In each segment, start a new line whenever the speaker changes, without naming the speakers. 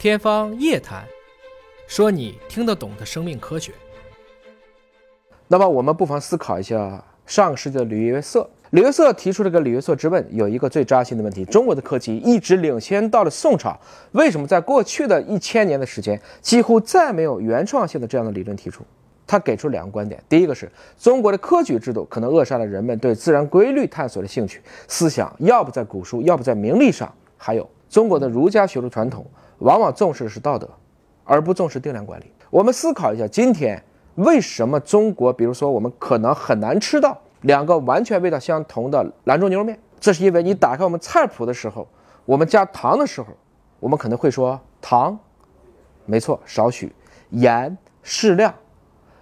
天方夜谭，说你听得懂的生命科学。
那么我们不妨思考一下上世纪的李约瑟。李约瑟提出这个李约瑟之问，有一个最扎心的问题：中国的科技一直领先到了宋朝，为什么在过去的一千年的时间，几乎再没有原创性的这样的理论提出？他给出两个观点：第一个是中国的科举制度可能扼杀了人们对自然规律探索的兴趣，思想要不在古书，要不在名利上，还有中国的儒家学术传统。往往重视的是道德，而不重视定量管理。我们思考一下，今天为什么中国，比如说我们可能很难吃到两个完全味道相同的兰州牛肉面？这是因为你打开我们菜谱的时候，我们加糖的时候，我们可能会说糖，没错，少许，盐适量。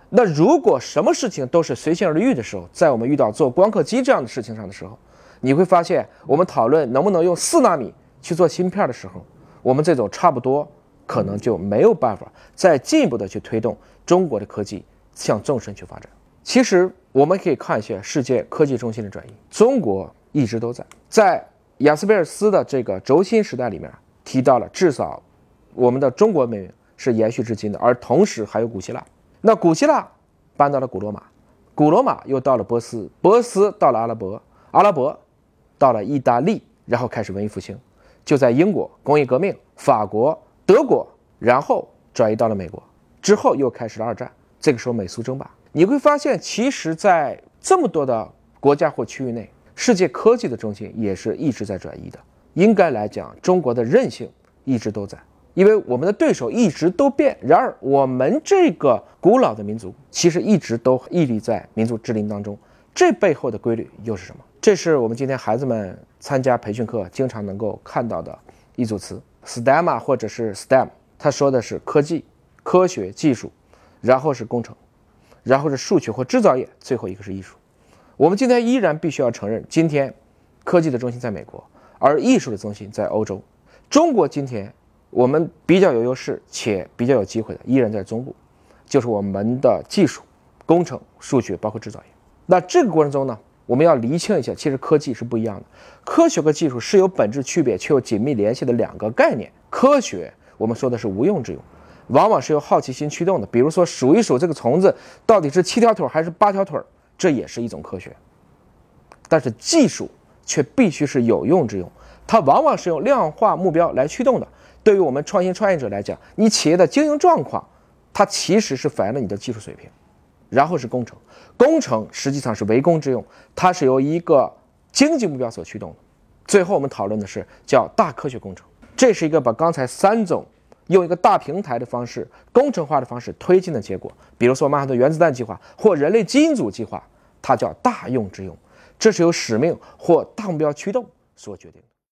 那如果什么事情都是随心而欲的时候，在我们遇到做光刻机这样的事情上的时候，你会发现，我们讨论能不能用四纳米去做芯片的时候。我们这种差不多，可能就没有办法再进一步的去推动中国的科技向纵深去发展。其实我们可以看一下世界科技中心的转移，中国一直都在。在雅斯贝尔斯的这个轴心时代里面提到了，至少我们的中国文明是延续至今的，而同时还有古希腊。那古希腊搬到了古罗马，古罗马又到了波斯，波斯到了阿拉伯，阿拉伯到了意大利，然后开始文艺复兴。就在英国工业革命、法国、德国，然后转移到了美国，之后又开始了二战。这个时候美苏争霸，你会发现，其实，在这么多的国家或区域内，世界科技的中心也是一直在转移的。应该来讲，中国的韧性一直都在，因为我们的对手一直都变。然而，我们这个古老的民族其实一直都屹立在民族之林当中。这背后的规律又是什么？这是我们今天孩子们参加培训课经常能够看到的一组词：STEM 或者是 STEM。它说的是科技、科学、技术，然后是工程，然后是数学或制造业，最后一个是艺术。我们今天依然必须要承认，今天科技的中心在美国，而艺术的中心在欧洲。中国今天我们比较有优势且比较有机会的，依然在中部，就是我们的技术、工程、数学，包括制造业。那这个过程中呢，我们要厘清一下，其实科技是不一样的。科学和技术是有本质区别却又紧密联系的两个概念。科学我们说的是无用之用，往往是由好奇心驱动的。比如说数一数这个虫子到底是七条腿还是八条腿，这也是一种科学。但是技术却必须是有用之用，它往往是用量化目标来驱动的。对于我们创新创业者来讲，你企业的经营状况，它其实是反映了你的技术水平。然后是工程，工程实际上是为公之用，它是由一个经济目标所驱动的。最后我们讨论的是叫大科学工程，这是一个把刚才三种用一个大平台的方式、工程化的方式推进的结果。比如说曼哈顿原子弹计划或人类基因组计划，它叫大用之用，这是由使命或大目标驱动所决定。